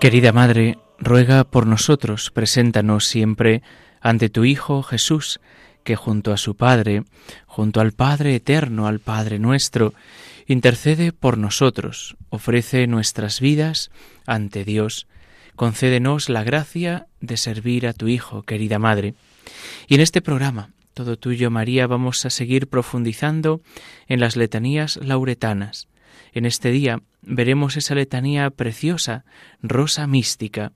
Querida Madre, ruega por nosotros, preséntanos siempre ante tu Hijo Jesús, que junto a su Padre, junto al Padre eterno, al Padre nuestro, intercede por nosotros, ofrece nuestras vidas ante Dios, concédenos la gracia de servir a tu Hijo, querida Madre. Y en este programa, todo tuyo, María, vamos a seguir profundizando en las letanías lauretanas. En este día veremos esa letanía preciosa, rosa mística.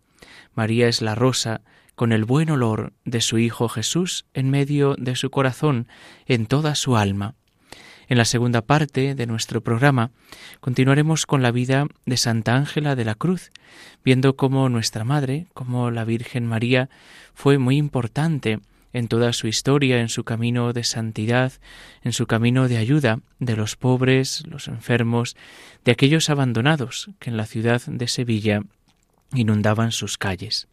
María es la rosa con el buen olor de su Hijo Jesús en medio de su corazón, en toda su alma. En la segunda parte de nuestro programa continuaremos con la vida de Santa Ángela de la Cruz, viendo cómo nuestra Madre, como la Virgen María, fue muy importante en toda su historia, en su camino de santidad, en su camino de ayuda de los pobres, los enfermos, de aquellos abandonados que en la ciudad de Sevilla inundaban sus calles.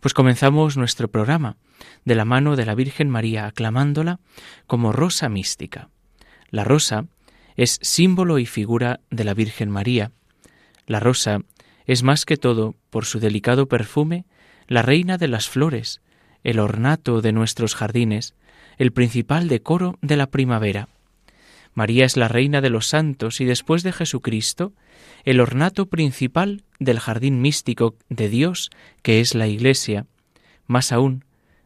Pues comenzamos nuestro programa de la mano de la Virgen María, aclamándola como rosa mística. La rosa es símbolo y figura de la Virgen María. La rosa es más que todo, por su delicado perfume, la reina de las flores, el ornato de nuestros jardines, el principal decoro de la primavera. María es la reina de los santos y después de Jesucristo, el ornato principal del jardín místico de Dios, que es la Iglesia. Más aún,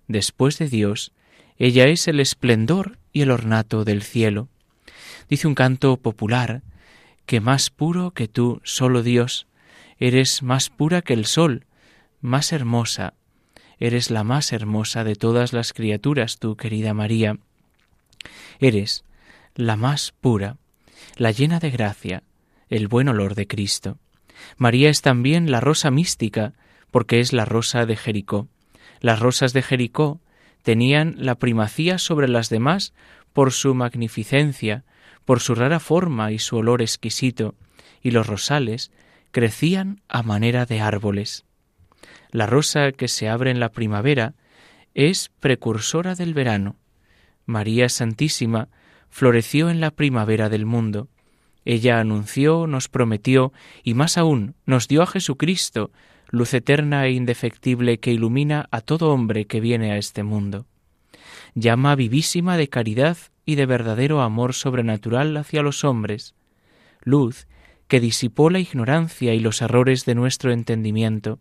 después de Dios, ella es el esplendor y el ornato del cielo. Dice un canto popular, que más puro que tú, solo Dios, eres más pura que el sol, más hermosa, Eres la más hermosa de todas las criaturas, tú, querida María. Eres la más pura, la llena de gracia, el buen olor de Cristo. María es también la rosa mística, porque es la rosa de Jericó. Las rosas de Jericó tenían la primacía sobre las demás por su magnificencia, por su rara forma y su olor exquisito, y los rosales crecían a manera de árboles. La rosa que se abre en la primavera es precursora del verano. María Santísima floreció en la primavera del mundo. Ella anunció, nos prometió y más aún nos dio a Jesucristo, luz eterna e indefectible que ilumina a todo hombre que viene a este mundo. Llama vivísima de caridad y de verdadero amor sobrenatural hacia los hombres, luz que disipó la ignorancia y los errores de nuestro entendimiento,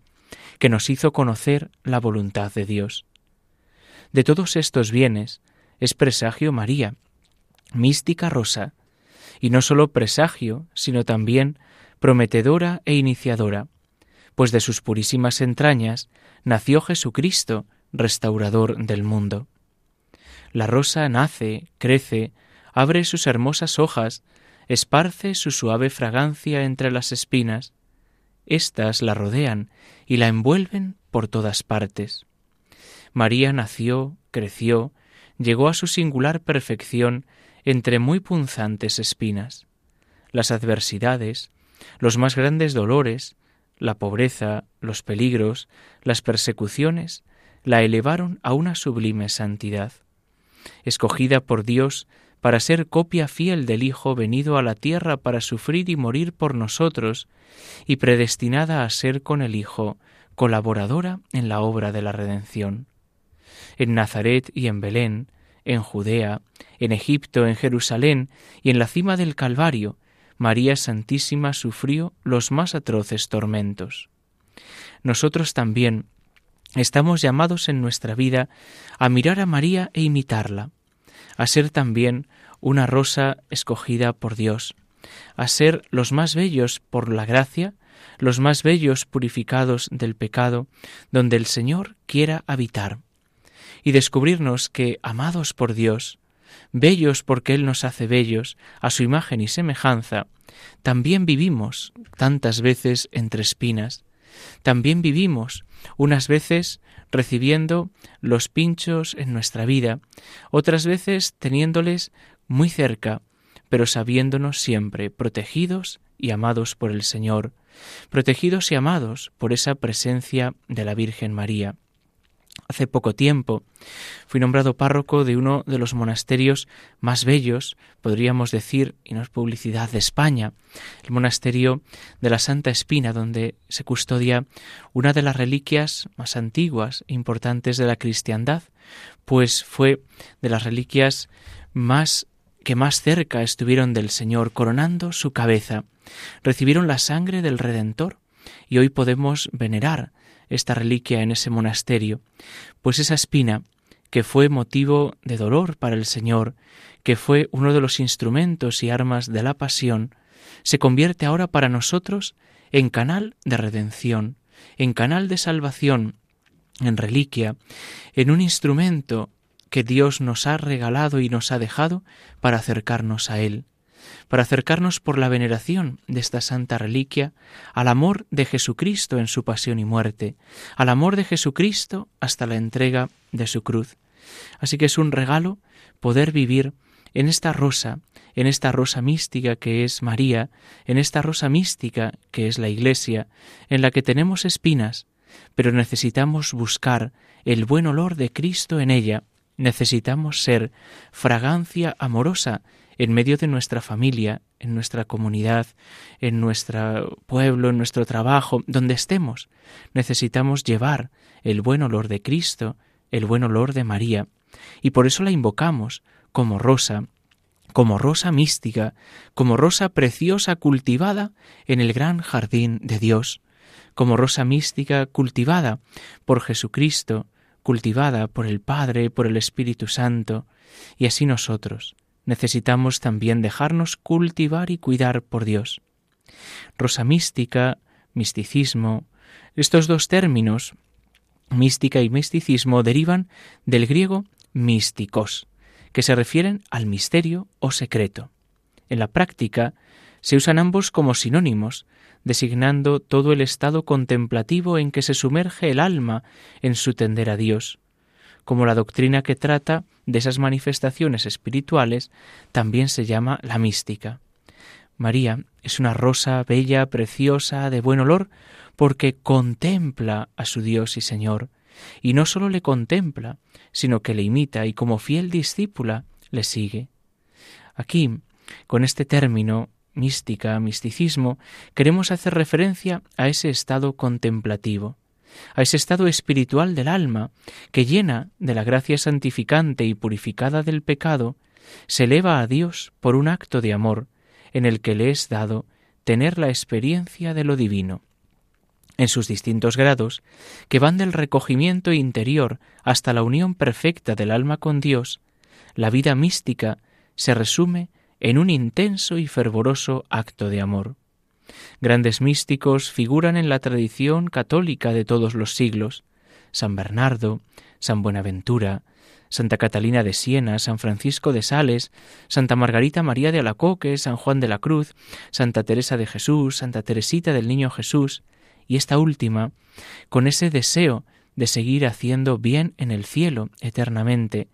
que nos hizo conocer la voluntad de Dios. De todos estos bienes es presagio María, mística rosa, y no sólo presagio, sino también prometedora e iniciadora, pues de sus purísimas entrañas nació Jesucristo, restaurador del mundo. La rosa nace, crece, abre sus hermosas hojas, esparce su suave fragancia entre las espinas, éstas la rodean y la envuelven por todas partes. María nació, creció, llegó a su singular perfección entre muy punzantes espinas. Las adversidades, los más grandes dolores, la pobreza, los peligros, las persecuciones, la elevaron a una sublime santidad. Escogida por Dios para ser copia fiel del Hijo venido a la tierra para sufrir y morir por nosotros, y predestinada a ser con el Hijo colaboradora en la obra de la redención. En Nazaret y en Belén, en Judea, en Egipto, en Jerusalén y en la cima del Calvario, María Santísima sufrió los más atroces tormentos. Nosotros también estamos llamados en nuestra vida a mirar a María e imitarla, a ser también una rosa escogida por Dios, a ser los más bellos por la gracia, los más bellos purificados del pecado, donde el Señor quiera habitar, y descubrirnos que, amados por Dios, bellos porque Él nos hace bellos, a su imagen y semejanza, también vivimos tantas veces entre espinas, también vivimos unas veces recibiendo los pinchos en nuestra vida, otras veces teniéndoles muy cerca, pero sabiéndonos siempre protegidos y amados por el Señor, protegidos y amados por esa presencia de la Virgen María. Hace poco tiempo fui nombrado párroco de uno de los monasterios más bellos, podríamos decir, y no es publicidad, de España, el monasterio de la Santa Espina, donde se custodia una de las reliquias más antiguas e importantes de la cristiandad, pues fue de las reliquias más que más cerca estuvieron del Señor coronando su cabeza, recibieron la sangre del Redentor y hoy podemos venerar esta reliquia en ese monasterio, pues esa espina, que fue motivo de dolor para el Señor, que fue uno de los instrumentos y armas de la pasión, se convierte ahora para nosotros en canal de redención, en canal de salvación, en reliquia, en un instrumento que Dios nos ha regalado y nos ha dejado para acercarnos a Él para acercarnos por la veneración de esta santa reliquia al amor de Jesucristo en su pasión y muerte, al amor de Jesucristo hasta la entrega de su cruz. Así que es un regalo poder vivir en esta rosa, en esta rosa mística que es María, en esta rosa mística que es la Iglesia, en la que tenemos espinas, pero necesitamos buscar el buen olor de Cristo en ella, necesitamos ser fragancia amorosa en medio de nuestra familia, en nuestra comunidad, en nuestro pueblo, en nuestro trabajo, donde estemos. Necesitamos llevar el buen olor de Cristo, el buen olor de María, y por eso la invocamos como rosa, como rosa mística, como rosa preciosa cultivada en el gran jardín de Dios, como rosa mística cultivada por Jesucristo, cultivada por el Padre, por el Espíritu Santo, y así nosotros, necesitamos también dejarnos cultivar y cuidar por Dios. Rosa mística, misticismo, estos dos términos, mística y misticismo, derivan del griego místicos, que se refieren al misterio o secreto. En la práctica se usan ambos como sinónimos, designando todo el estado contemplativo en que se sumerge el alma en su tender a Dios, como la doctrina que trata de esas manifestaciones espirituales también se llama la mística. María es una rosa bella, preciosa, de buen olor, porque contempla a su Dios y Señor, y no sólo le contempla, sino que le imita y como fiel discípula le sigue. Aquí, con este término, mística, misticismo, queremos hacer referencia a ese estado contemplativo, a ese estado espiritual del alma que llena de la gracia santificante y purificada del pecado, se eleva a Dios por un acto de amor en el que le es dado tener la experiencia de lo divino. En sus distintos grados, que van del recogimiento interior hasta la unión perfecta del alma con Dios, la vida mística se resume en un intenso y fervoroso acto de amor. Grandes místicos figuran en la tradición católica de todos los siglos. San Bernardo, San Buenaventura, Santa Catalina de Siena, San Francisco de Sales, Santa Margarita María de Alacoque, San Juan de la Cruz, Santa Teresa de Jesús, Santa Teresita del Niño Jesús, y esta última, con ese deseo de seguir haciendo bien en el cielo eternamente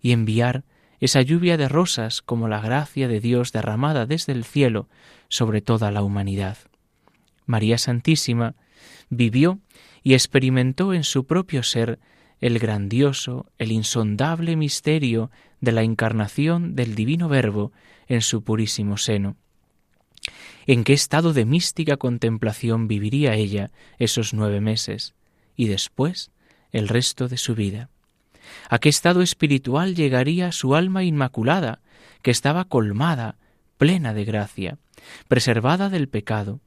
y enviar esa lluvia de rosas como la gracia de Dios derramada desde el cielo sobre toda la humanidad. María Santísima vivió y experimentó en su propio ser el grandioso, el insondable misterio de la encarnación del Divino Verbo en su purísimo seno. ¿En qué estado de mística contemplación viviría ella esos nueve meses y después el resto de su vida? ¿A qué estado espiritual llegaría su alma inmaculada, que estaba colmada, plena de gracia, preservada del pecado,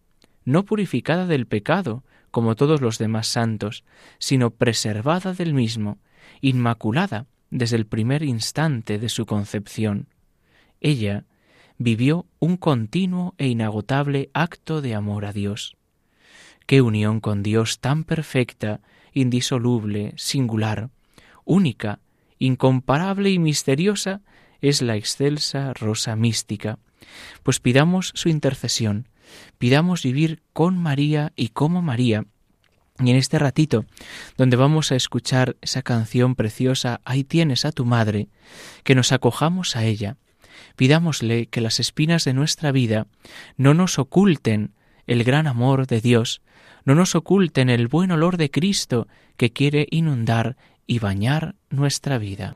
no purificada del pecado, como todos los demás santos, sino preservada del mismo, inmaculada desde el primer instante de su concepción? ella vivió un continuo e inagotable acto de amor a Dios. Qué unión con Dios tan perfecta, indisoluble, singular, única, incomparable y misteriosa es la excelsa rosa mística. Pues pidamos su intercesión, pidamos vivir con María y como María, y en este ratito, donde vamos a escuchar esa canción preciosa, Ahí tienes a tu madre, que nos acojamos a ella, pidámosle que las espinas de nuestra vida no nos oculten el gran amor de Dios, no nos oculten el buen olor de Cristo que quiere inundar y bañar nuestra vida.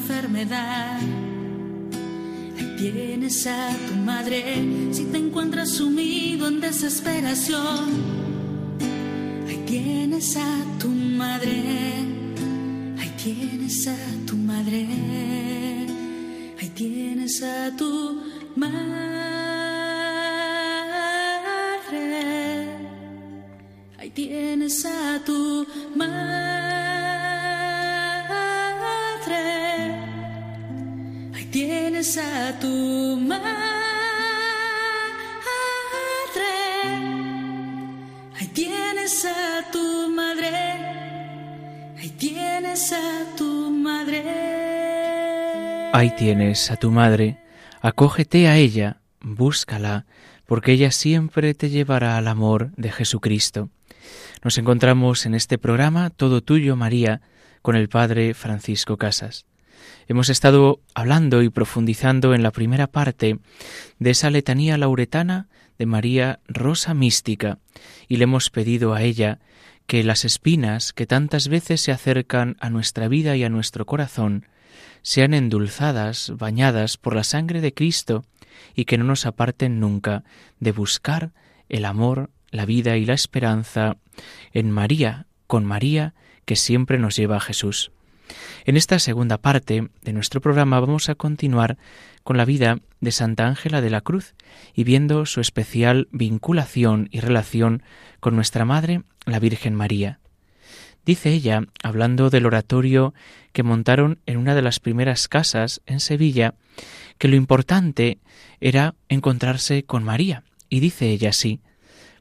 enfermedad. Ahí tienes a tu madre si te encuentras sumido en desesperación. Ahí tienes a tu madre. Ahí tienes a tu madre. Ahí tienes a tu madre. tienes a tu madre. Tienes a tu madre. Ahí tienes a tu madre. Ahí tienes a tu madre. Ahí tienes a tu madre. Acógete a ella, búscala, porque ella siempre te llevará al amor de Jesucristo. Nos encontramos en este programa Todo Tuyo, María, con el Padre Francisco Casas. Hemos estado hablando y profundizando en la primera parte de esa letanía lauretana de María Rosa Mística y le hemos pedido a ella que las espinas que tantas veces se acercan a nuestra vida y a nuestro corazón sean endulzadas, bañadas por la sangre de Cristo y que no nos aparten nunca de buscar el amor la vida y la esperanza en María, con María, que siempre nos lleva a Jesús. En esta segunda parte de nuestro programa vamos a continuar con la vida de Santa Ángela de la Cruz y viendo su especial vinculación y relación con nuestra Madre, la Virgen María. Dice ella, hablando del oratorio que montaron en una de las primeras casas en Sevilla, que lo importante era encontrarse con María. Y dice ella así,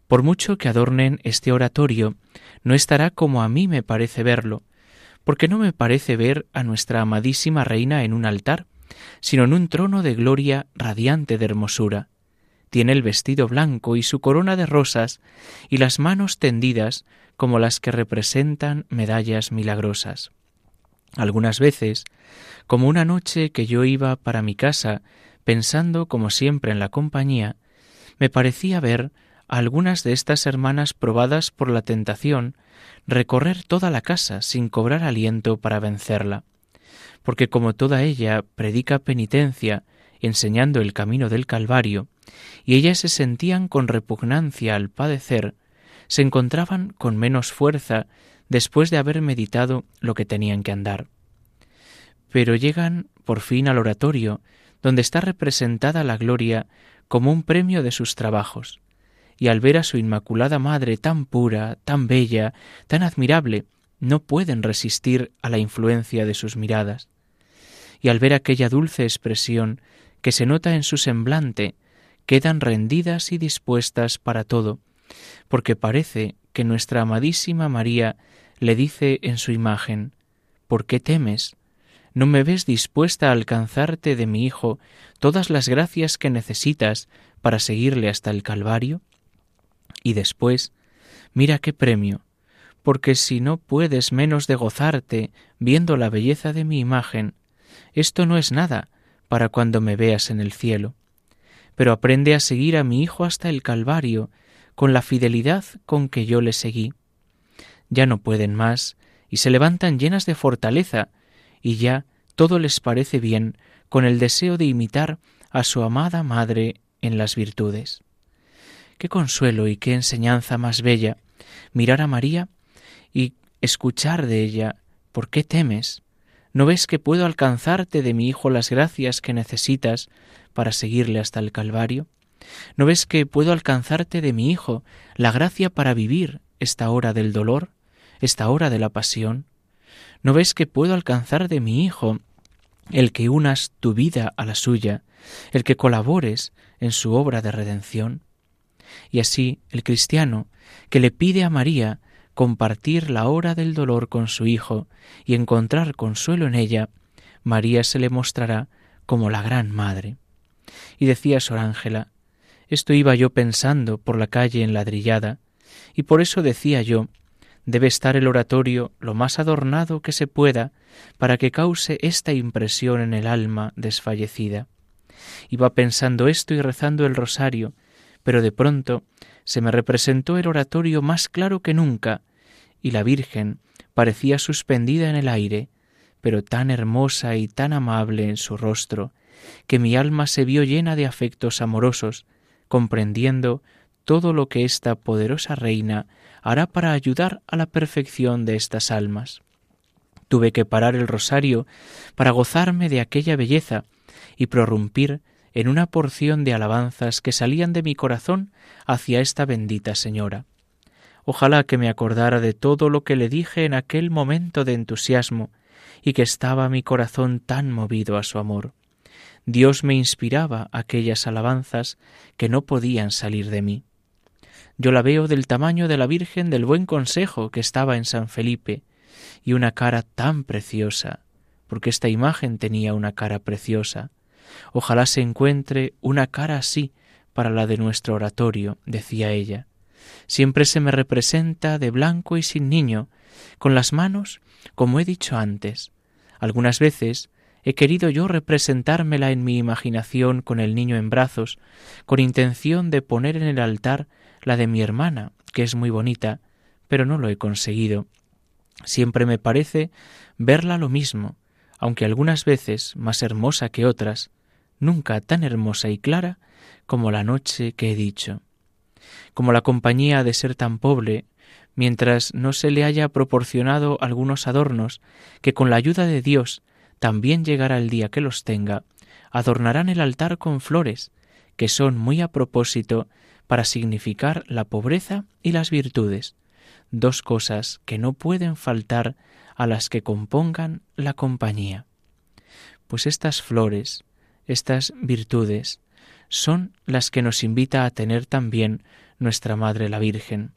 por mucho que adornen este oratorio, no estará como a mí me parece verlo, porque no me parece ver a nuestra amadísima reina en un altar, sino en un trono de gloria radiante de hermosura. Tiene el vestido blanco y su corona de rosas, y las manos tendidas como las que representan medallas milagrosas. Algunas veces, como una noche que yo iba para mi casa, pensando como siempre en la compañía, me parecía ver algunas de estas hermanas probadas por la tentación recorrer toda la casa sin cobrar aliento para vencerla, porque como toda ella predica penitencia, enseñando el camino del Calvario, y ellas se sentían con repugnancia al padecer, se encontraban con menos fuerza después de haber meditado lo que tenían que andar. Pero llegan por fin al oratorio, donde está representada la gloria como un premio de sus trabajos, y al ver a su Inmaculada Madre tan pura, tan bella, tan admirable, no pueden resistir a la influencia de sus miradas. Y al ver aquella dulce expresión que se nota en su semblante, quedan rendidas y dispuestas para todo, porque parece que nuestra amadísima María le dice en su imagen, ¿Por qué temes? ¿No me ves dispuesta a alcanzarte de mi Hijo todas las gracias que necesitas para seguirle hasta el Calvario? Y después, mira qué premio, porque si no puedes menos de gozarte viendo la belleza de mi imagen, esto no es nada para cuando me veas en el cielo. Pero aprende a seguir a mi Hijo hasta el Calvario, con la fidelidad con que yo le seguí. Ya no pueden más, y se levantan llenas de fortaleza, y ya todo les parece bien con el deseo de imitar a su amada Madre en las virtudes. Qué consuelo y qué enseñanza más bella mirar a María y escuchar de ella ¿por qué temes? ¿No ves que puedo alcanzarte de mi Hijo las gracias que necesitas para seguirle hasta el Calvario? ¿No ves que puedo alcanzarte de mi Hijo la gracia para vivir esta hora del dolor, esta hora de la pasión? ¿No ves que puedo alcanzar de mi Hijo el que unas tu vida a la suya, el que colabores en su obra de redención? Y así el cristiano, que le pide a María compartir la hora del dolor con su Hijo y encontrar consuelo en ella, María se le mostrará como la gran Madre. Y decía Sor Ángela, esto iba yo pensando por la calle enladrillada, y por eso decía yo, debe estar el oratorio lo más adornado que se pueda para que cause esta impresión en el alma desfallecida. Iba pensando esto y rezando el rosario, pero de pronto se me representó el oratorio más claro que nunca, y la Virgen parecía suspendida en el aire, pero tan hermosa y tan amable en su rostro, que mi alma se vio llena de afectos amorosos, comprendiendo todo lo que esta poderosa reina hará para ayudar a la perfección de estas almas. Tuve que parar el rosario para gozarme de aquella belleza y prorrumpir en una porción de alabanzas que salían de mi corazón hacia esta bendita Señora. Ojalá que me acordara de todo lo que le dije en aquel momento de entusiasmo y que estaba mi corazón tan movido a su amor. Dios me inspiraba aquellas alabanzas que no podían salir de mí. Yo la veo del tamaño de la Virgen del Buen Consejo que estaba en San Felipe, y una cara tan preciosa, porque esta imagen tenía una cara preciosa, Ojalá se encuentre una cara así para la de nuestro oratorio, decía ella. Siempre se me representa de blanco y sin niño, con las manos, como he dicho antes. Algunas veces he querido yo representármela en mi imaginación con el niño en brazos, con intención de poner en el altar la de mi hermana, que es muy bonita, pero no lo he conseguido. Siempre me parece verla lo mismo, aunque algunas veces más hermosa que otras, nunca tan hermosa y clara como la noche que he dicho. Como la compañía de ser tan pobre, mientras no se le haya proporcionado algunos adornos que con la ayuda de Dios también llegará el día que los tenga, adornarán el altar con flores, que son muy a propósito para significar la pobreza y las virtudes, dos cosas que no pueden faltar a las que compongan la compañía. Pues estas flores, estas virtudes son las que nos invita a tener también nuestra Madre la Virgen.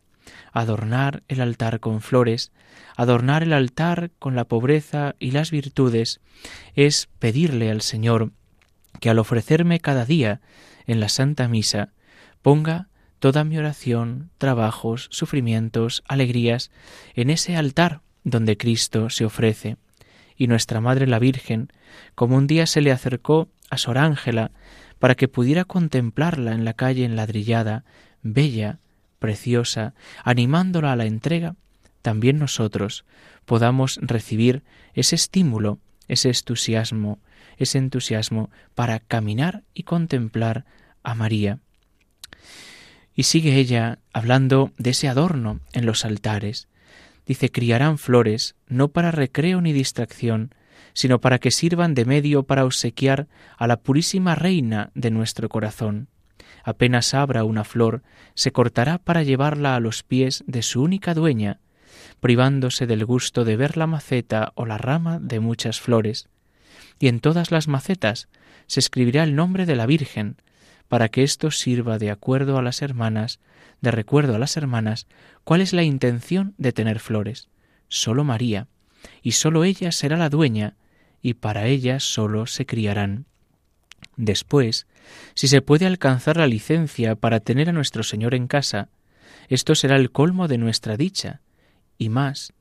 Adornar el altar con flores, adornar el altar con la pobreza y las virtudes, es pedirle al Señor que al ofrecerme cada día en la Santa Misa ponga toda mi oración, trabajos, sufrimientos, alegrías en ese altar donde Cristo se ofrece. Y nuestra Madre la Virgen, como un día se le acercó a Ángela para que pudiera contemplarla en la calle enladrillada, bella, preciosa, animándola a la entrega, también nosotros podamos recibir ese estímulo, ese entusiasmo, ese entusiasmo para caminar y contemplar a María. Y sigue ella hablando de ese adorno en los altares. Dice, criarán flores no para recreo ni distracción, sino para que sirvan de medio para obsequiar a la purísima reina de nuestro corazón. Apenas abra una flor, se cortará para llevarla a los pies de su única dueña, privándose del gusto de ver la maceta o la rama de muchas flores. Y en todas las macetas se escribirá el nombre de la Virgen, para que esto sirva de acuerdo a las hermanas, de recuerdo a las hermanas, cuál es la intención de tener flores. Solo María, y sólo ella será la dueña, y para ella sólo se criarán. Después, si se puede alcanzar la licencia para tener a nuestro Señor en casa, esto será el colmo de nuestra dicha, y más,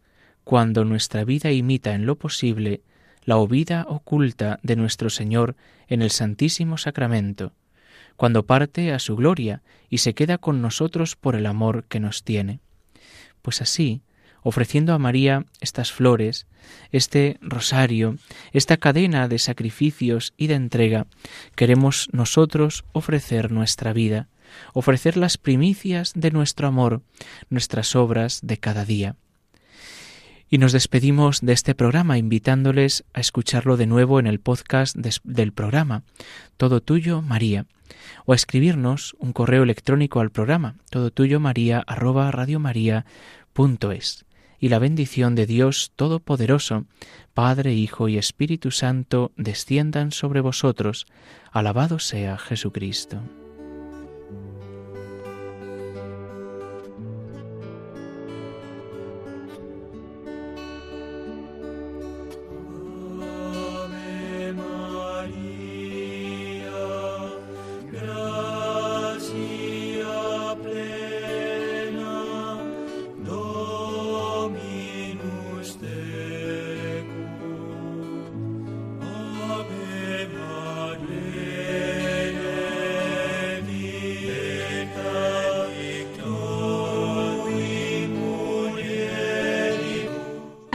cuando nuestra vida imita en lo posible la ovída oculta de nuestro Señor en el Santísimo Sacramento, cuando parte a su gloria y se queda con nosotros por el amor que nos tiene. Pues así, ofreciendo a María estas flores, este rosario, esta cadena de sacrificios y de entrega, queremos nosotros ofrecer nuestra vida, ofrecer las primicias de nuestro amor, nuestras obras de cada día. Y nos despedimos de este programa invitándoles a escucharlo de nuevo en el podcast del programa Todo Tuyo María o a escribirnos un correo electrónico al programa todo tuyo maría arroba y la bendición de Dios Todopoderoso, Padre, Hijo y Espíritu Santo, desciendan sobre vosotros. Alabado sea Jesucristo.